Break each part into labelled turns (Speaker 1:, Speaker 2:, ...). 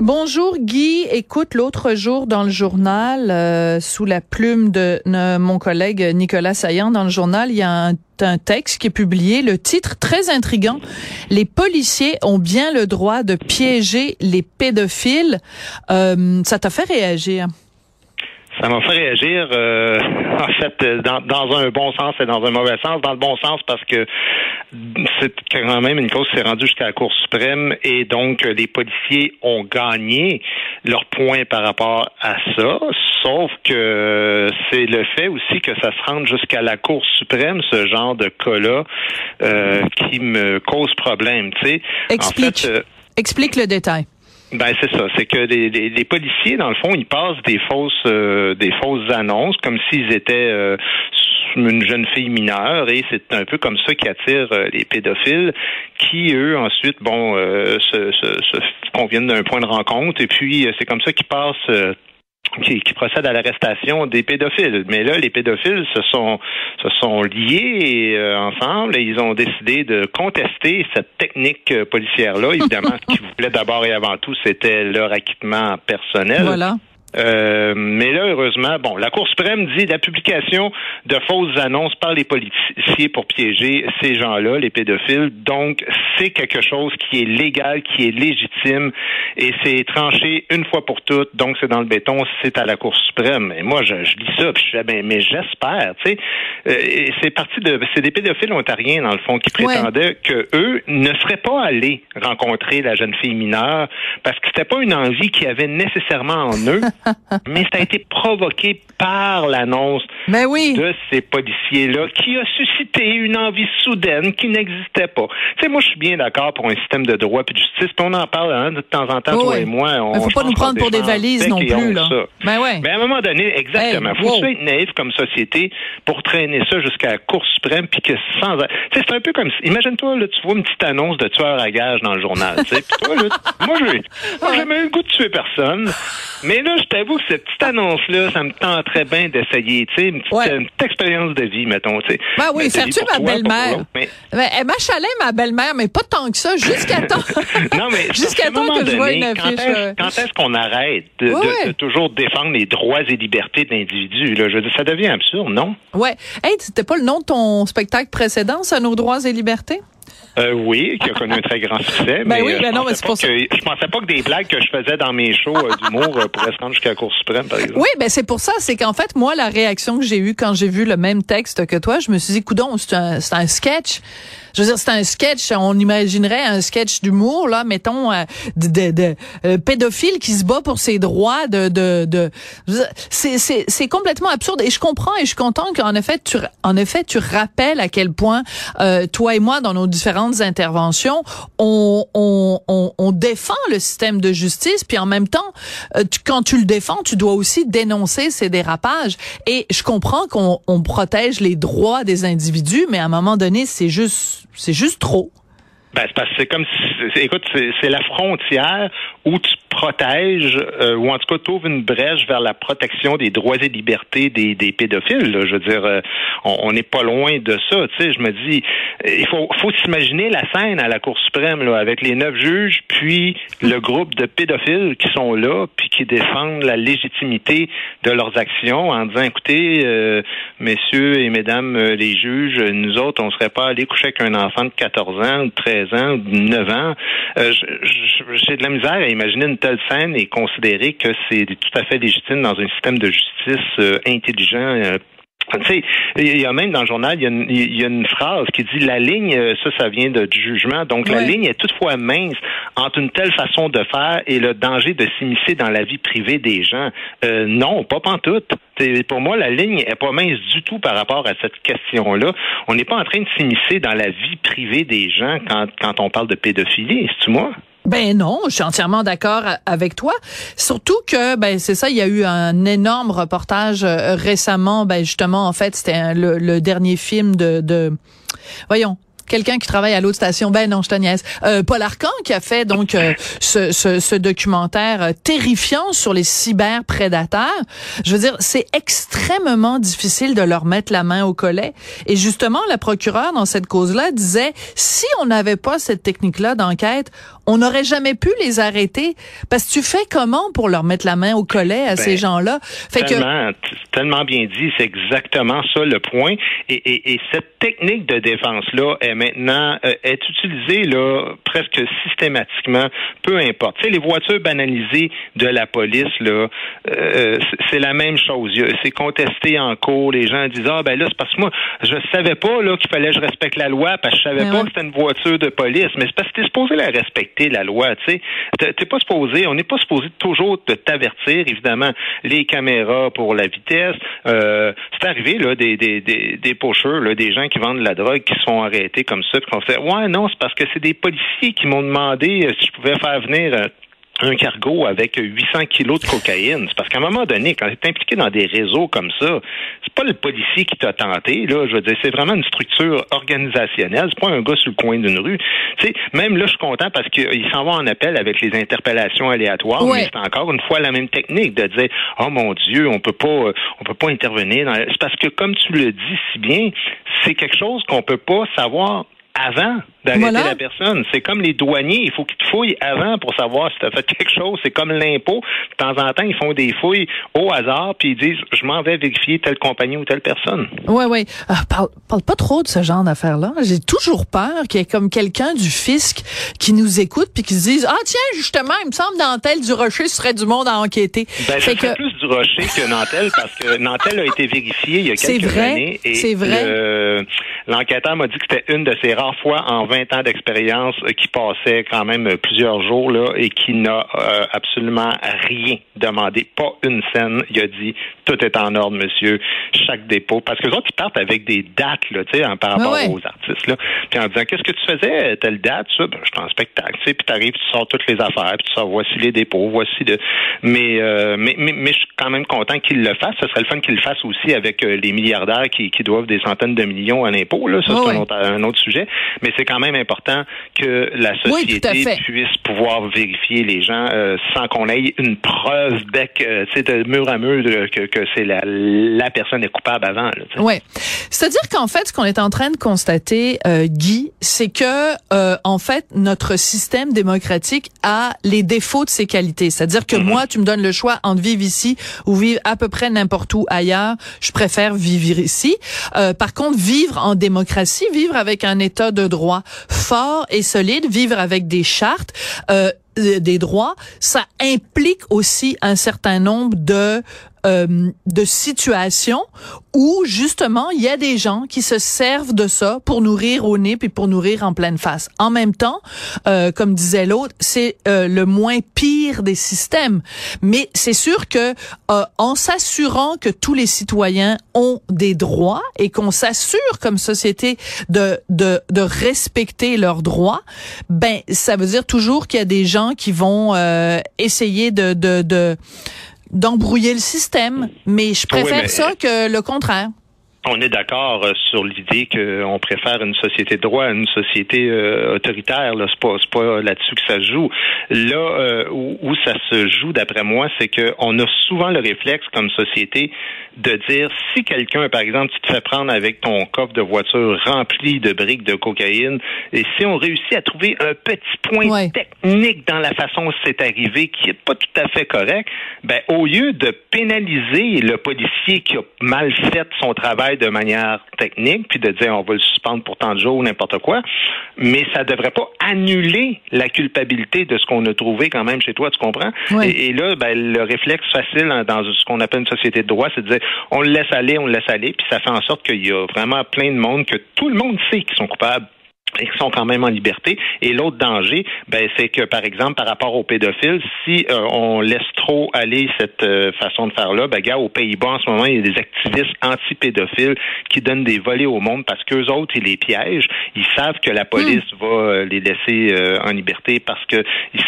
Speaker 1: Bonjour Guy. Écoute, l'autre jour dans le journal, euh, sous la plume de mon collègue Nicolas Saillant, dans le journal, il y a un, un texte qui est publié. Le titre très intrigant. Les policiers ont bien le droit de piéger les pédophiles. Euh, ça t'a fait réagir?
Speaker 2: Ça m'a fait réagir, euh, en fait, dans, dans un bon sens et dans un mauvais sens. Dans le bon sens parce que c'est quand même une cause qui s'est rendue jusqu'à la Cour suprême et donc les policiers ont gagné leur point par rapport à ça. Sauf que c'est le fait aussi que ça se rende jusqu'à la Cour suprême, ce genre de cas-là, euh, qui me cause problème. Tu sais,
Speaker 1: Explique.
Speaker 2: En fait, euh,
Speaker 1: Explique le détail.
Speaker 2: Ben c'est ça, c'est que les, les, les policiers dans le fond ils passent des fausses euh, des fausses annonces comme s'ils étaient euh, une jeune fille mineure et c'est un peu comme ça qui attire euh, les pédophiles qui eux ensuite bon euh, se, se, se conviennent d'un point de rencontre et puis euh, c'est comme ça qu'ils passent qui, qui procèdent à l'arrestation des pédophiles. Mais là, les pédophiles se sont se sont liés euh, ensemble et ils ont décidé de contester cette technique euh, policière-là. Évidemment, ce qu'ils voulaient d'abord et avant tout, c'était leur acquittement personnel.
Speaker 1: Voilà.
Speaker 2: Euh, mais là, heureusement, bon, la Cour suprême dit la publication de fausses annonces par les policiers pour piéger ces gens-là, les pédophiles. Donc, c'est quelque chose qui est légal, qui est légitime, et c'est tranché une fois pour toutes. Donc, c'est dans le béton, c'est à la Cour suprême. Et moi, je, je lis ça, puis je fais, ben, mais j'espère, tu sais. Euh, c'est parti de, c'est des pédophiles ontariens dans le fond qui
Speaker 1: Ouais.
Speaker 2: prétendaient que eux ne seraient pas allés rencontrer la jeune fille mineure parce que c'était pas une envie qu'ils avaient nécessairement en eux, mais ça a été provoqué par l'annonce
Speaker 1: Ben oui.
Speaker 2: de ces policiers-là qui a suscité une envie soudaine qui n'existait pas. Tu sais, moi, je suis bien d'accord pour un système de droit et de justice, on en parle hein, de temps en temps,
Speaker 1: Oh,
Speaker 2: toi et moi. On,
Speaker 1: Mais faut pas nous prendre pour des valises non plus, là. Ben ouais.
Speaker 2: Mais à un moment donné, exactement,
Speaker 1: Hey,
Speaker 2: faut
Speaker 1: wow.
Speaker 2: être naïf comme société pour traîner ça jusqu'à la Cour suprême, puis que sans... C'est un peu comme... Imagine-toi, là, tu vois une petite annonce de tueur à gage dans le journal, puis toi, là, moi, j'ai jamais eu le goût de tuer personne, mais là, je t'avoue que cette petite annonce-là, ça me tenterait bien d'essayer, tu sais, une petite,
Speaker 1: Ouais.
Speaker 2: expérience de vie, mettons.
Speaker 1: Ben oui, faire tuer ma belle-mère?
Speaker 2: mais-
Speaker 1: Ben, elle m'achalait, ma belle-mère, mais pas tant que ça, jusqu'à temps.
Speaker 2: non, mais
Speaker 1: Jusqu'à temps que je vois
Speaker 2: donné,
Speaker 1: une
Speaker 2: quand
Speaker 1: affiche,
Speaker 2: est-ce-
Speaker 1: euh.
Speaker 2: Quand est-ce qu'on arrête de, de-
Speaker 1: Ouais.
Speaker 2: de toujours défendre les droits et libertés de l'individu? Je veux dire, ça devient absurde, non?
Speaker 1: Ouais. Hey, c'était pas le nom de ton spectacle précédent, ça, Nos droits et libertés?
Speaker 2: Euh, oui, qui a connu un très grand succès.
Speaker 1: Ben
Speaker 2: mais
Speaker 1: oui,
Speaker 2: euh,
Speaker 1: ben
Speaker 2: je
Speaker 1: non, mais
Speaker 2: pensais
Speaker 1: c'est
Speaker 2: pas
Speaker 1: pour ça.
Speaker 2: que- Je pensais pas que des blagues que je faisais dans mes shows euh, d'humour pourraient se rendre jusqu'à la Cour suprême, par exemple.
Speaker 1: Oui, ben c'est pour ça, c'est qu'en fait, moi, la réaction que j'ai eue quand j'ai vu le même texte que toi, je me suis dit, coudon, c'est un, c'est un sketch. Je veux dire, c'est un sketch, on imaginerait un sketch d'humour, là, mettons, euh, de, de, de, euh, pédophile qui se bat pour ses droits de... de, de c'est complètement absurde. Et je comprends et je suis contente qu'en effet, tu, en effet, tu rappelles à quel point, euh, toi et moi, dans nos différentes interventions, on, on, on, on défend le système de justice, puis en même temps, euh, tu- quand tu le défends, tu dois aussi dénoncer ces dérapages. Et je comprends qu'on on protège les droits des individus, mais à un moment donné, c'est juste, c'est juste trop.
Speaker 2: Ben, c'est comme si, écoute, c'est la frontière où tu protège, euh, ou en tout cas t'ouvre une brèche vers la protection des droits et libertés des, pédophiles. Je veux dire, euh, on n'est pas loin de ça. Tu sais, je me dis, il faut, faut s'imaginer la scène à la Cour suprême avec les neuf juges, puis le groupe de pédophiles qui sont là, puis qui défendent la légitimité de leurs actions en disant, écoutez, euh, messieurs et mesdames les juges, nous autres, on serait pas allés coucher avec un enfant de 14 ans, ou de 13 ans, ou de 9 ans. J'ai de la misère à imaginer une telle scène et considérer que c'est tout à fait légitime dans un système de justice euh, intelligent. euh, tu sais, il y a même dans le journal, il y a une, il y a une phrase qui dit la ligne, euh, ça, ça vient de, du jugement. Donc, la ligne est toutefois mince entre une telle façon de faire et le danger de s'immiscer dans la vie privée des gens. Euh, non, pas pantoute. C'est- Pour moi, la ligne est pas mince du tout par rapport à cette question-là. On n'est pas en train de s'immiscer dans la vie privée des gens quand, quand on parle de pédophilie, c'est-tu moi?
Speaker 1: Ben non, je suis entièrement d'accord avec toi. Surtout que ben c'est ça, il y a eu un énorme reportage euh, récemment. Ben justement, en fait, c'était le, dernier film de voyons. Quelqu'un qui travaille à l'autre station, ben non, je te niaise. Euh, Paul Arcan qui a fait donc euh, ce, ce, ce documentaire euh, terrifiant sur les cyberprédateurs. Je veux dire, c'est extrêmement difficile de leur mettre la main au collet. Et justement, la procureure dans cette cause-là disait, si on n'avait pas cette technique-là d'enquête, on n'aurait jamais pu les arrêter. Parce que tu fais comment pour leur mettre la main au collet à
Speaker 2: Ben,
Speaker 1: ces gens-là? Fait que,
Speaker 2: tellement, t- tellement bien dit, c'est exactement ça le point. Et, et, et cette technique de défense-là maintenant euh, est utilisée là presque systématiquement, peu importe. Tu sais, les voitures banalisées de la police là, euh, c'est- la même chose. C'est contesté en cours. Les gens disent ah ben là c'est parce que moi je savais pas là qu'il fallait que je respecte la loi parce que je savais
Speaker 1: Ben
Speaker 2: pas
Speaker 1: ouais.
Speaker 2: que c'était une voiture de police. Mais c'est parce que t'es supposé la respecter la loi. Tu sais, T'es- pas supposé. On n'est pas supposé toujours te t'avertir. Évidemment, les caméras pour la vitesse. Euh, c'est arrivé là des des des, des pocheurs, là, des gens qui vendent de la drogue qui sont arrêtés comme ça, puis qu'on fait ouais non c'est parce que c'est des policiers qui m'ont demandé euh, si je pouvais faire venir euh, un cargo avec 800 kilos de cocaïne. C'est parce qu'à un moment donné, quand tu es impliqué dans des réseaux comme ça, c'est pas le policier qui t'a tenté, là. Je veux dire, c'est vraiment une structure organisationnelle. C'est pas un gars sur le coin d'une rue. Tu sais, même là, je suis content parce qu'il s'en va en appel avec les interpellations aléatoires.
Speaker 1: Ouais.
Speaker 2: Mais c'est encore une fois la même technique de dire, oh mon Dieu, on peut pas, euh, on peut pas intervenir. Dans... C'est parce que, comme tu le dis si bien, c'est quelque chose qu'on peut pas savoir avant d'arrêter
Speaker 1: Voilà.
Speaker 2: la personne. C'est comme les douaniers, il faut qu'ils te fouillent avant pour savoir si tu as fait quelque chose. C'est comme l'impôt. De temps en temps, ils font des fouilles au hasard, puis ils disent, je m'en vais vérifier telle compagnie ou telle personne.
Speaker 1: Ouais, ouais. Ah, parle, parle pas trop de ce genre d'affaires-là. J'ai toujours peur qu'il y ait comme quelqu'un du fisc qui nous écoute puis qui se dise ah tiens justement il me semble dans tel du rocher serait du monde à enquêter.
Speaker 2: Ben,
Speaker 1: Fait que-
Speaker 2: plus du rocher que Nantel parce que Nantel a été vérifié il y a quelques
Speaker 1: vrai,
Speaker 2: années. et
Speaker 1: c'est vrai.
Speaker 2: le- L'enquêteur m'a dit que c'était une de ces rares fois en 20 ans d'expérience euh, qui passait quand même euh, plusieurs jours là et qui n'a euh, absolument rien demandé, pas une scène. Il a dit tout est en ordre, monsieur, chaque dépôt. Parce que les autres, ils partent avec des dates là, tu sais, hein, par rapport aux artistes là. Puis en disant qu'est-ce que tu faisais telle date, ça, ben, je suis en spectacle, tu sais, puis t'arrives, tu sors toutes les affaires, puis tu sors voici les dépôts, voici le. Mais euh, mais, mais mais je suis quand même content qu'il le fasse. Ce serait le fun qu'il le fasse aussi avec euh, les milliardaires qui, qui doivent des centaines de millions en impôts. Là, ça c'est
Speaker 1: ouais.
Speaker 2: un, autre, un autre sujet. Mais c'est quand même important que la
Speaker 1: Oui,
Speaker 2: société puisse pouvoir vérifier les gens euh, sans qu'on ait une preuve bec, euh, de mur à mur de- que, que c'est la, la personne est coupable avant.
Speaker 1: Ouais. C'est-à-dire qu'en fait, ce qu'on est en train de constater, euh, Guy, c'est que euh, en fait, notre système démocratique a les défauts de ses qualités. C'est-à-dire que moi, tu me donnes le choix entre vivre ici ou vivre à peu près n'importe où ailleurs. Je préfère vivre ici. Euh, par contre, vivre en démocratie, vivre avec un État de droit fort et solide, vivre avec des chartes. Euh, des droits, ça implique aussi un certain nombre de euh, de situations où justement il y a des gens qui se servent de ça pour nourrir au nez puis pour nourrir en pleine face. En même temps, euh, comme disait l'autre, c'est euh, le moins pire des systèmes. Mais c'est sûr que euh, en s'assurant que tous les citoyens ont des droits et qu'on s'assure comme société de, de de respecter leurs droits, ben ça veut dire toujours qu'il y a des gens qui vont euh, essayer de de, de d'embrouiller le système, mais je préfère
Speaker 2: mais-
Speaker 1: ça que le contraire.
Speaker 2: On est d'accord euh, sur l'idée qu'on préfère une société de droit à une société euh, autoritaire. Là, c'est pas, pas là-dessus que ça se joue. Là euh, où, où, ça se joue, d'après moi, c'est qu'on a souvent le réflexe comme société de dire si quelqu'un, par exemple, tu te fais prendre avec ton coffre de voiture rempli de briques de cocaïne, et si on réussit à trouver un petit point
Speaker 1: Ouais.
Speaker 2: technique dans la façon dont c'est arrivé qui est pas tout à fait correct, ben au lieu de pénaliser le policier qui a mal fait son travail de manière technique, puis de dire on va le suspendre pour tant de jours ou n'importe quoi, mais ça devrait pas annuler la culpabilité de ce qu'on a trouvé quand même chez toi, tu comprends? Et, et là, ben, le réflexe facile hein, dans ce qu'on appelle une société de droit, c'est de dire on le laisse aller, on le laisse aller, puis ça fait en sorte qu'il y a vraiment plein de monde que tout le monde sait qu'ils sont coupables et qui sont quand même en liberté. Et l'autre danger, ben, c'est que, par exemple, par rapport aux pédophiles, si euh, on laisse trop aller cette euh, façon de faire-là, ben, gars, aux Pays-Bas, en ce moment, il y a des activistes anti-pédophiles qui donnent des volets au monde parce qu'eux autres, ils les piègent. Ils savent que la police va euh, les laisser euh, en liberté parce que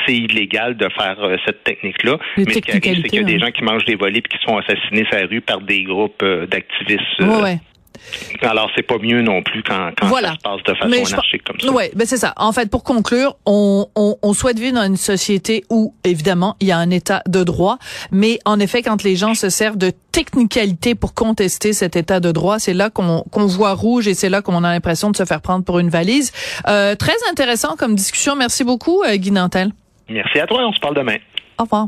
Speaker 2: c'est illégal de faire euh, cette technique-là. Mais ce qui arrive, c'est qu'il y a des gens qui mangent des volets et qui se font assassiner sur la rue par des groupes euh, d'activistes.
Speaker 1: Ouais, ouais.
Speaker 2: Alors, c'est pas mieux non plus quand, quand
Speaker 1: Voilà.
Speaker 2: ça se passe de façon
Speaker 1: Mais
Speaker 2: anarchique comme ça.
Speaker 1: Ouais, ben c'est ça. En fait, pour conclure, on, on, on souhaite vivre dans une société où, évidemment, il y a un état de droit, mais en effet, quand les gens se servent de technicalité pour contester cet état de droit, c'est là qu'on qu'on voit rouge et c'est là qu'on a l'impression de se faire prendre pour une valise. Euh, très intéressant comme discussion. Merci beaucoup, euh, Guy Nantel.
Speaker 2: Merci à toi, on se parle demain.
Speaker 1: Au revoir.